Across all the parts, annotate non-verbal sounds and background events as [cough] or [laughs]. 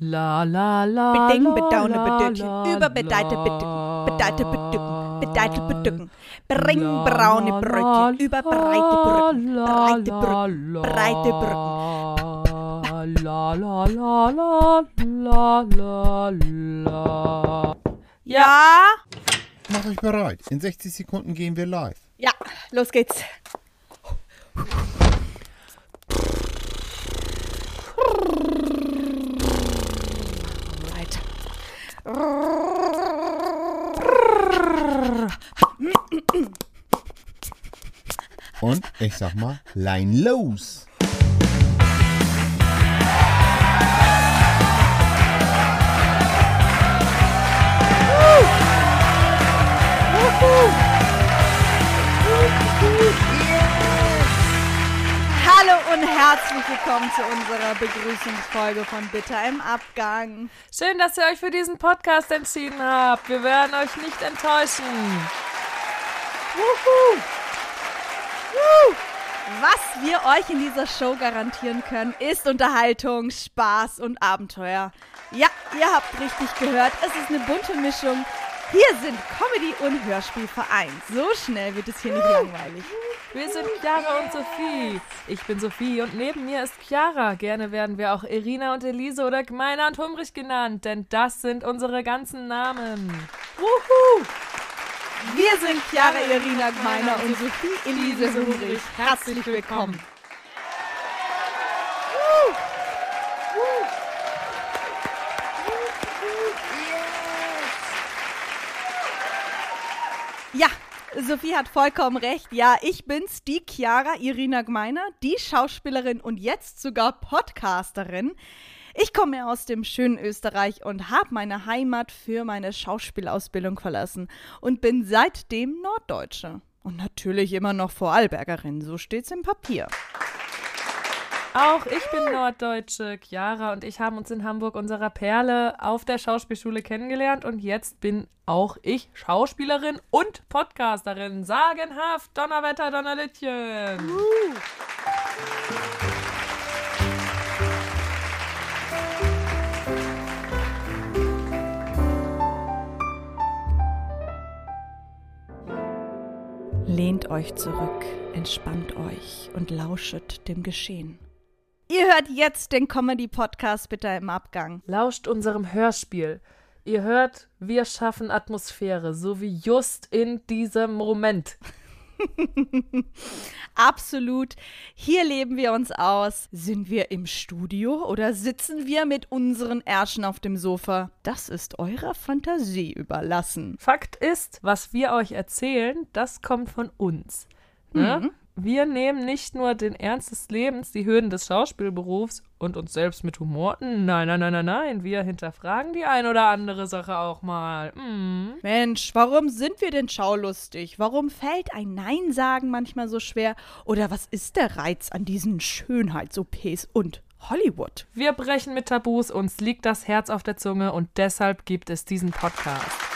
La la la. Beding, la, bedaune, la, überbedeite, bedücken, bedeite, bedücken, bedeite, bedücken. Bring braune Brötchen über breite Brücken, breite Brücken, la, breite Brücken. La la la la la la la. Ja? Macht euch bereit. In 60 Sekunden gehen wir live. Ja, los geht's. Und ich sag mal, Line los. Und herzlich willkommen zu unserer Begrüßungsfolge von Bitter im Abgang. Schön, dass ihr euch für diesen Podcast entschieden habt. Wir werden euch nicht enttäuschen. Wuhu! Wuhu! Was wir euch in dieser Show garantieren können, ist Unterhaltung, Spaß und Abenteuer. Ja, ihr habt richtig gehört, es ist eine bunte Mischung. Hier sind Comedy und Hörspiel vereint. So schnell wird es hier nicht langweilig. Wir sind Chiara und Sophie. Ich bin Sophie und neben mir ist Chiara. Gerne werden wir auch Irina und Elise oder Gemeiner und Humrich genannt, denn das sind unsere ganzen Namen. Wuhu! Wir sind Chiara Irina Gmeiner und Sophie Elise Humrich. Herzlich willkommen. Sophie hat vollkommen recht. Ja, ich bin's, die Chiara Irina Gmeiner, die Schauspielerin und jetzt sogar Podcasterin. Ich komme aus dem schönen Österreich und habe meine Heimat für meine Schauspielausbildung verlassen und bin seitdem Norddeutsche. Und natürlich immer noch Vorarlbergerin, so steht's im Papier. Auch ich bin Norddeutsche. Chiara und ich haben uns in Hamburg unserer Perle auf der Schauspielschule kennengelernt und jetzt bin auch ich Schauspielerin und Podcasterin. Sagenhaft, Donnerwetter, Donnerlittchen. Lehnt euch zurück, entspannt euch und lauschet dem Geschehen. Ihr hört jetzt den Comedy-Podcast bitte im Abgang. Lauscht unserem Hörspiel. Ihr hört, wir schaffen Atmosphäre, so wie just in diesem Moment. [laughs] Absolut. Hier leben wir uns aus. Sind wir im Studio oder sitzen wir mit unseren Ärschen auf dem Sofa? Das ist eurer Fantasie überlassen. Fakt ist, was wir euch erzählen, das kommt von uns. Ne? Wir nehmen nicht nur den Ernst des Lebens, die Hürden des Schauspielberufs und uns selbst mit Humor. Nein, nein, nein, nein, nein. Wir hinterfragen die ein oder andere Sache auch mal. Mm. Mensch, warum sind wir denn schaulustig? Warum fällt ein Nein sagen manchmal so schwer? Oder was ist der Reiz an diesen Schönheits-OPs und Hollywood? Wir brechen mit Tabus, uns liegt das Herz auf der Zunge und deshalb gibt es diesen Podcast.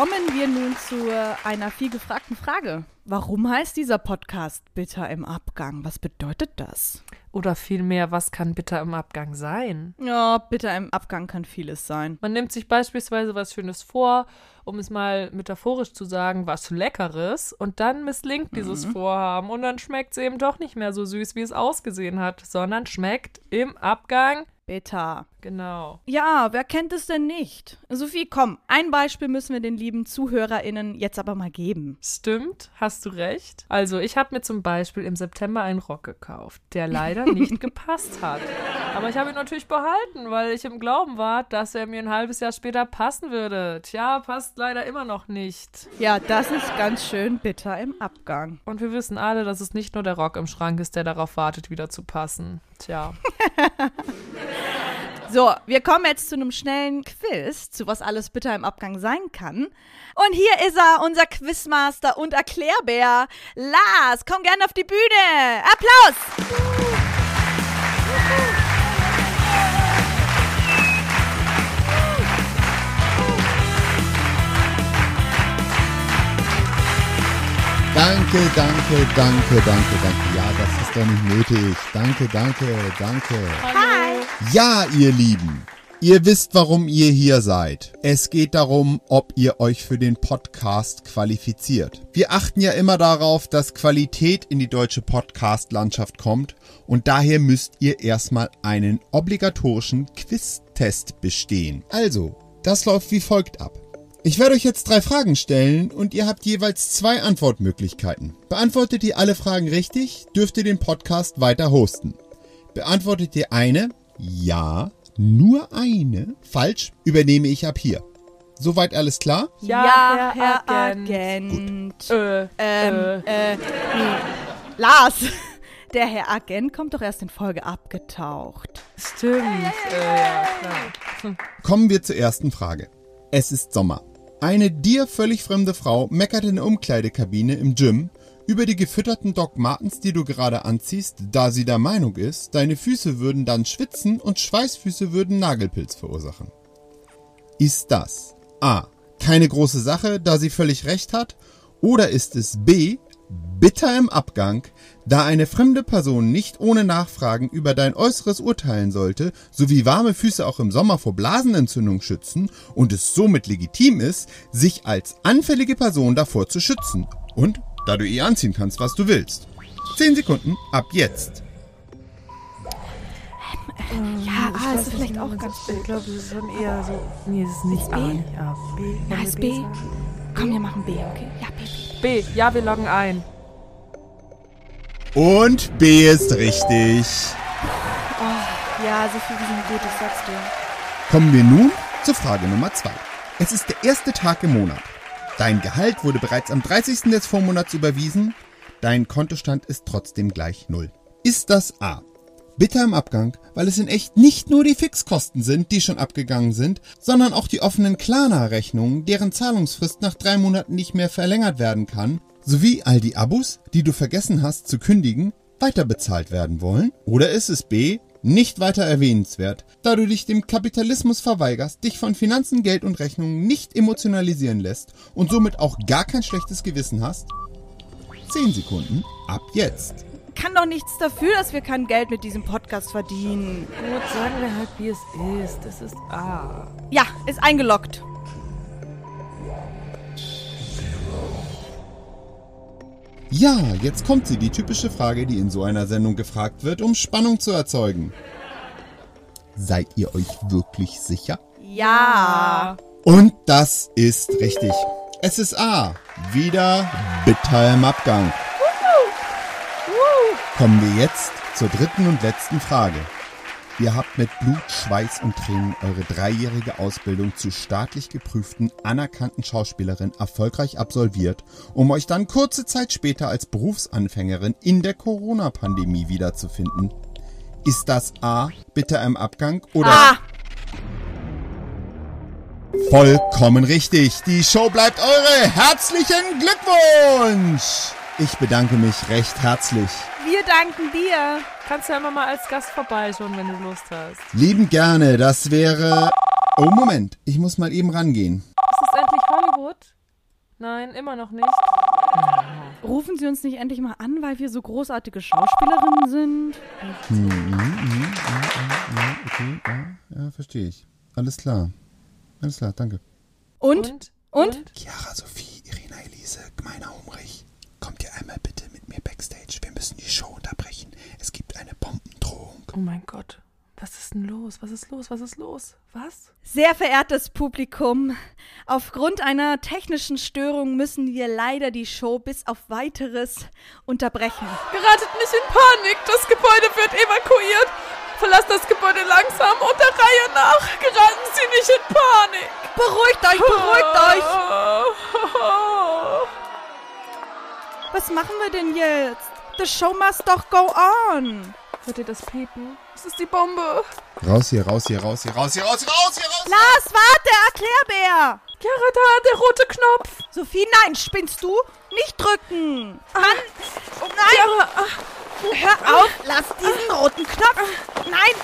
Kommen wir nun zu einer viel gefragten Frage. Warum heißt dieser Podcast Bitter im Abgang? Was bedeutet das? Oder vielmehr, was kann bitter im Abgang sein? Ja, Bitter im Abgang kann vieles sein. Man nimmt sich beispielsweise was Schönes vor, um es mal metaphorisch zu sagen, was Leckeres, und dann misslingt dieses Vorhaben und dann schmeckt es eben doch nicht mehr so süß, wie es ausgesehen hat, sondern schmeckt im Abgang. Bitter. Genau. Ja, wer kennt es denn nicht? Sophie, komm, ein Beispiel müssen wir den lieben ZuhörerInnen jetzt aber mal geben. Stimmt, hast du recht. Also, ich habe mir zum Beispiel im September einen Rock gekauft, der leider nicht [laughs] gepasst hat. Aber ich habe ihn natürlich behalten, weil ich im Glauben war, dass er mir ein halbes Jahr später passen würde. Tja, passt leider immer noch nicht. Ja, das ist ganz schön bitter im Abgang. Und wir wissen alle, dass es nicht nur der Rock im Schrank ist, der darauf wartet, wieder zu passen. Tja. [laughs] So, wir kommen jetzt zu einem schnellen Quiz, zu was alles bitter im Abgang sein kann. Und hier ist er, unser Quizmaster und Erklärbär. Lars, komm gerne auf die Bühne. Applaus! Danke, danke, danke, danke, danke. Ja, das ist doch nicht nötig. Danke, danke, danke. Hallo. Ja, ihr Lieben. Ihr wisst, warum ihr hier seid. Es geht darum, ob ihr euch für den Podcast qualifiziert. Wir achten ja immer darauf, dass Qualität in die deutsche Podcast-Landschaft kommt und daher müsst ihr erstmal einen obligatorischen Quiz-Test bestehen. Also, das läuft wie folgt ab. Ich werde euch jetzt drei Fragen stellen und ihr habt jeweils zwei Antwortmöglichkeiten. Beantwortet ihr alle Fragen richtig, dürft ihr den Podcast weiter hosten. Beantwortet ihr eine, ja, nur eine, falsch, übernehme ich ab hier. Soweit alles klar? Ja, Herr, Herr Agent. Agent. Äh, Ähm, äh, äh, nee. Lars, [laughs] der Herr Agent kommt doch erst in Folge abgetaucht. stimmt. Äh, ja, klar. [laughs] Kommen wir zur ersten Frage. Es ist Sommer. Eine dir völlig fremde Frau meckert in der Umkleidekabine im Gym über die gefütterten Doc Martens, die du gerade anziehst, da sie der Meinung ist, deine Füße würden dann schwitzen und Schweißfüße würden Nagelpilz verursachen. Ist das A. Keine große Sache, da sie völlig recht hat? Oder ist es B. Bitter im Abgang, da eine fremde Person nicht ohne Nachfragen über dein Äußeres urteilen sollte, sowie warme Füße auch im Sommer vor Blasenentzündung schützen und es somit legitim ist, sich als anfällige Person davor zu schützen. Und da du eh anziehen kannst, was du willst. 10 Sekunden ab jetzt. Ja, Ich A weiß ist vielleicht auch wie ganz. Ich glaube, es ist schon eher so. Nee, es ist nicht A, A. B. Ja, ist B. Komm, wir machen B, okay? Ja, B, B. B. Ja, wir loggen ein. Und B ist richtig. Ja, Sophie, wir sind gut, ich sag's dir. Kommen wir nun zur Frage Nummer 2. Es ist der erste Tag im Monat. Dein Gehalt wurde bereits am 30. des Vormonats überwiesen. Dein Kontostand ist trotzdem gleich Null. Ist das A? Bitter im Abgang, weil es in echt nicht nur die Fixkosten sind, die schon abgegangen sind, sondern auch die offenen Klarna-Rechnungen, deren Zahlungsfrist nach drei Monaten nicht mehr verlängert werden kann, sowie all die Abos, die du vergessen hast zu kündigen, weiterbezahlt werden wollen? Oder ist es B, nicht weiter erwähnenswert, da du dich dem Kapitalismus verweigerst, dich von Finanzen, Geld und Rechnungen nicht emotionalisieren lässt und somit auch gar kein schlechtes Gewissen hast? 10 Sekunden ab jetzt. Kann doch nichts dafür, dass wir kein Geld mit diesem Podcast verdienen. Gut, sagen wir halt, wie es ist. Es ist A. Ja, ist eingeloggt. Ja, jetzt kommt sie, die typische Frage, die in so einer Sendung gefragt wird, um Spannung zu erzeugen. Seid ihr euch wirklich sicher? Ja. Und das ist richtig. Es ist A. Wieder bitter im Abgang. Kommen wir jetzt zur dritten und letzten Frage. Ihr habt mit Blut, Schweiß und Tränen eure dreijährige Ausbildung zur staatlich geprüften, anerkannten Schauspielerin erfolgreich absolviert, um euch dann kurze Zeit später als Berufsanfängerin in der Corona-Pandemie wiederzufinden. Ist das A. Bitter im Abgang oder Ah, Vollkommen richtig. Die Show bleibt eure. Herzlichen Glückwunsch! Ich bedanke mich recht herzlich. wir danken dir. Kannst ja immer mal als Gast vorbeischauen, wenn du Lust hast. Liebend gerne. Das wäre. Oh, Moment. Ich muss mal eben rangehen. Ist es endlich Hollywood? Nein, immer noch nicht. Rufen Sie uns nicht endlich mal an, weil wir so großartige Schauspielerinnen sind? Okay, ja, ja, verstehe ich. Alles klar. Alles klar, danke. Und? Und? Chiara, Sophie, Irina, Elise, Gmeiner, Humrich. Kommt ihr einmal bitte mit mir backstage. Wir müssen die Show unterbrechen. Es gibt eine Bombendrohung. Oh mein Gott. Was ist denn los? Was ist los? Was ist los? Was? Sehr verehrtes Publikum, aufgrund einer technischen Störung müssen wir leider die Show bis auf weiteres unterbrechen. Geratet nicht in Panik. Das Gebäude wird evakuiert. Verlasst das Gebäude langsam und der Reihe nach. Geraten Sie nicht in Panik. Beruhigt euch, beruhigt euch! [laughs] Was machen wir denn jetzt? The show must doch go on. Hört ihr das Piepen? Das ist die Bombe. Raus hier, raus hier, raus hier, raus hier, raus hier, raus hier, raus! Lars, warte, Erklärbär! Chiara, da, der rote Knopf. Sophie, nein, spinnst du? Nicht drücken! Mann! Nein! Chiara, ah, Hör auf! Lass diesen roten Knopf! Nein!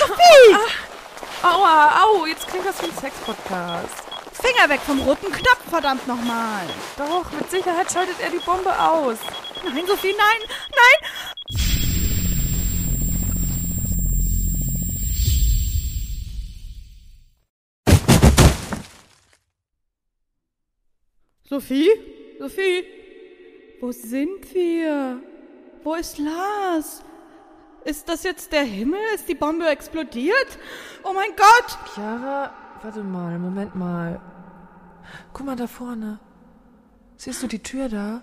Sophie! aua, au, jetzt klingt das wie ein Sex-Podcast. Finger weg vom roten Knopf, verdammt nochmal. Doch, mit Sicherheit schaltet er die Bombe aus. Nein, Sophie, nein, nein. Sophie? Sophie? Wo sind wir? Wo ist Lars? Ist das jetzt der Himmel? Ist die Bombe explodiert? Oh mein Gott! Chiara, warte mal, Moment mal. Guck mal da vorne. Siehst du die Tür da?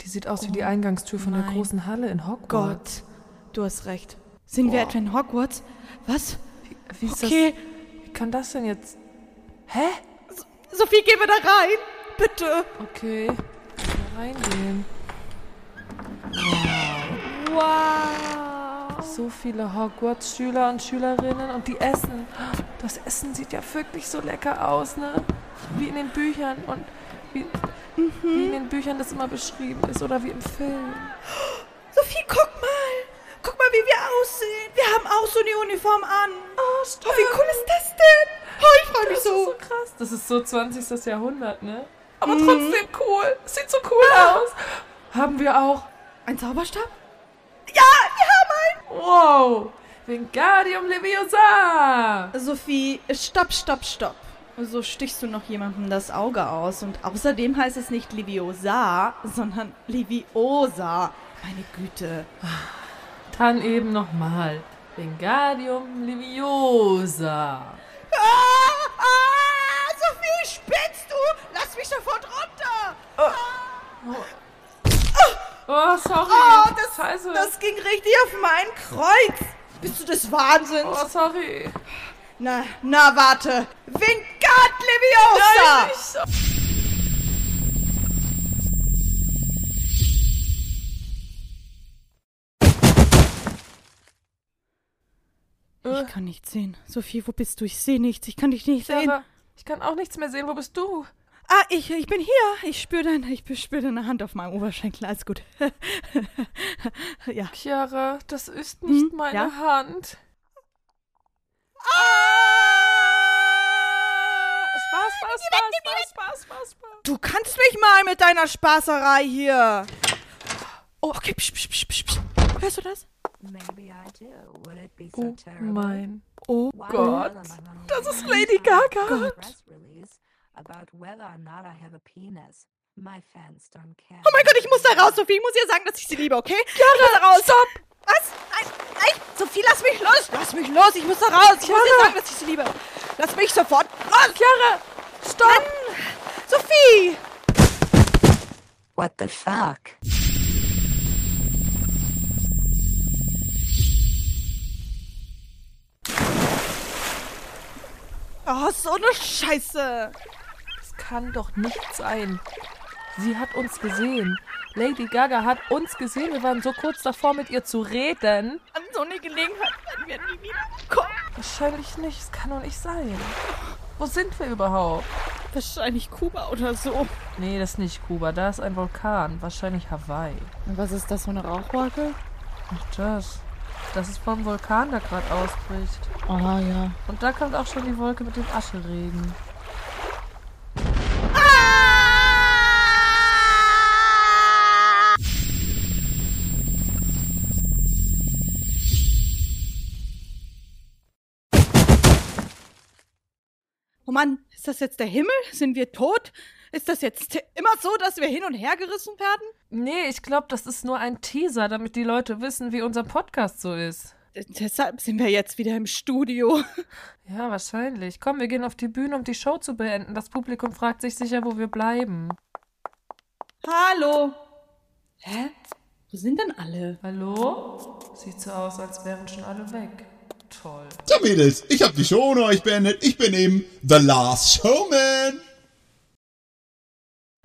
Die sieht aus wie die Eingangstür von der mein großen Halle in Hogwarts. Gott, du hast recht. Sind wir etwa in Hogwarts? Was? Wie, wie ist Okay, das? Wie kann das denn jetzt? Hä? Sophie, gehen wir da rein. Bitte. Okay. Mal reingehen. Wow. So viele Hogwarts-Schüler und Schülerinnen und die essen. Das Essen sieht ja wirklich so lecker aus, ne? Wie in den Büchern und wie, wie in den Büchern das immer beschrieben ist oder wie im Film. Sophie, guck mal. Guck mal, wie wir aussehen. Wir haben auch so eine Uniform an. Oh, Oh, wie cool ist das denn? Oh, ich freue mich Das ist so so. krass. Das ist so 20. Jahrhundert, ne? Aber trotzdem cool. Sieht so cool aus. Haben wir auch. Ein Zauberstab? Ja, wir haben einen. Wow. Wingardium Leviosa. Sophie, stopp, stopp, stopp. So stichst du noch jemandem das Auge aus. Und außerdem heißt es nicht Leviosa, sondern Leviosa. Meine Güte. Dann eben nochmal. Wingardium Leviosa. Ah, ah, Sophie, spinnst du? Lass mich sofort runter. Oh, sorry. Oh, das, Scheiße. das ging richtig auf mein Kreuz. Bist du des Wahnsinns? oh, sorry. Na, na, warte. Vingard Leviosa! Nein, so. Ich kann nichts sehen. Sophie, wo bist du? Ich sehe nichts. Ich kann dich nicht sehen. Sarah, ich kann auch nichts mehr sehen. Wo bist du? Ah, ich, ich bin hier. Ich spüre deine, ich spüre deine Hand auf meinem Oberschenkel. Alles gut. [laughs] ja. Chiara, das ist nicht Hm, meine ja? Hand. Spaß, Spaß, Spaß, Spaß, Spaß, Spaß, Spaß. Du kannst mich mal mit deiner Spaßerei hier. Oh, okay. Psch, psch, psch, psch, psch. Hörst du das? Maybe I do. Would it be so Oh terrible? mein Oh Gott. Das ist Lady Gaga. release about whether or not I have a penis. My fans don't care. Oh mein Gott, ich muss da raus, Sophie. Ich muss ihr sagen, dass ich sie liebe, okay? muss da raus. Stopp! Was? Nein, nein. Sophie, lass mich los. Lass mich los. Ich muss da raus. Ich muss ihr Chiara. sagen, dass ich sie liebe. Lass mich sofort los. Chiara, stopp! Sophie. What the fuck? Oh, so eine Scheiße. Das kann doch nicht sein. Sie hat uns gesehen. Lady Gaga hat uns gesehen. Wir waren so kurz davor, mit ihr zu reden. An so eine Gelegenheit werden wir nie wiederkommen. Wahrscheinlich nicht. Es kann doch nicht sein. Wo sind wir überhaupt? Wahrscheinlich Kuba oder so. Nee, das ist nicht Kuba. Da ist ein Vulkan. Wahrscheinlich Hawaii. Und was ist das, so eine Rauchwolke? Ach, das. Das ist vom Vulkan, der gerade ausbricht. Ah, ja. Und da kommt auch schon die Wolke mit dem Ascheregen. Oh Mann, ist das jetzt der Himmel? Sind wir tot? Ist das jetzt immer so, dass wir hin und her gerissen werden? Nee, ich glaube, das ist nur ein Teaser, damit die Leute wissen, wie unser Podcast so ist. Deshalb sind wir jetzt wieder im Studio. [laughs] Ja, wahrscheinlich. Komm, wir gehen auf die Bühne, um die Show zu beenden. Das Publikum fragt sich sicher, wo wir bleiben. Hallo. Hä? Wo sind denn alle? Hallo? Sieht so aus, als wären schon alle weg. Toll. So Mädels, ich hab die Show ohne euch beendet. Ich bin eben The Last Showman.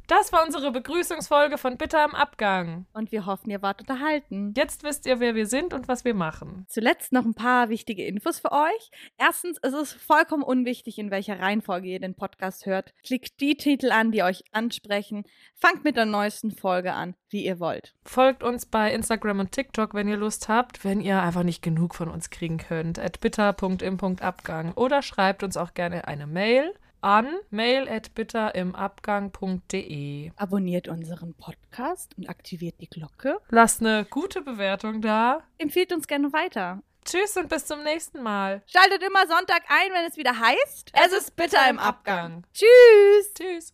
Das war unsere Begrüßungsfolge von Bitter am Abgang. Und wir hoffen, ihr wart unterhalten. Jetzt wisst ihr, wer wir sind und was wir machen. Zuletzt noch ein paar wichtige Infos für euch. Erstens ist es vollkommen unwichtig, in welcher Reihenfolge ihr den Podcast hört. Klickt die Titel an, die euch ansprechen. Fangt mit der neuesten Folge an, wie ihr wollt. Folgt uns bei Instagram und TikTok, wenn ihr Lust habt, wenn ihr einfach nicht genug von uns kriegen könnt. At bitter.im.abgang. Oder schreibt uns auch gerne eine Mail an mail at bitterimabgang.de. Abonniert unseren Podcast und aktiviert die Glocke. Lasst eine gute Bewertung da. Empfehlt uns gerne weiter. Tschüss und bis zum nächsten Mal. Schaltet immer Sonntag ein, wenn es wieder heißt. Es ist bitter im Abgang. Abgang. Tschüss. Tschüss.